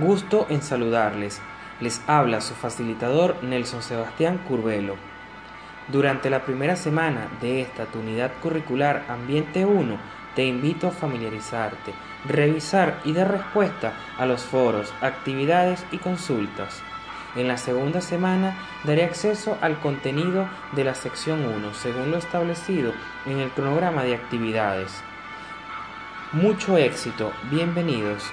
Gusto en saludarles. Les habla su facilitador Nelson Sebastián Curvelo. Durante la primera semana de esta tu unidad curricular Ambiente 1, te invito a familiarizarte, revisar y dar respuesta a los foros, actividades y consultas. En la segunda semana daré acceso al contenido de la sección 1 según lo establecido en el cronograma de actividades. Mucho éxito, bienvenidos.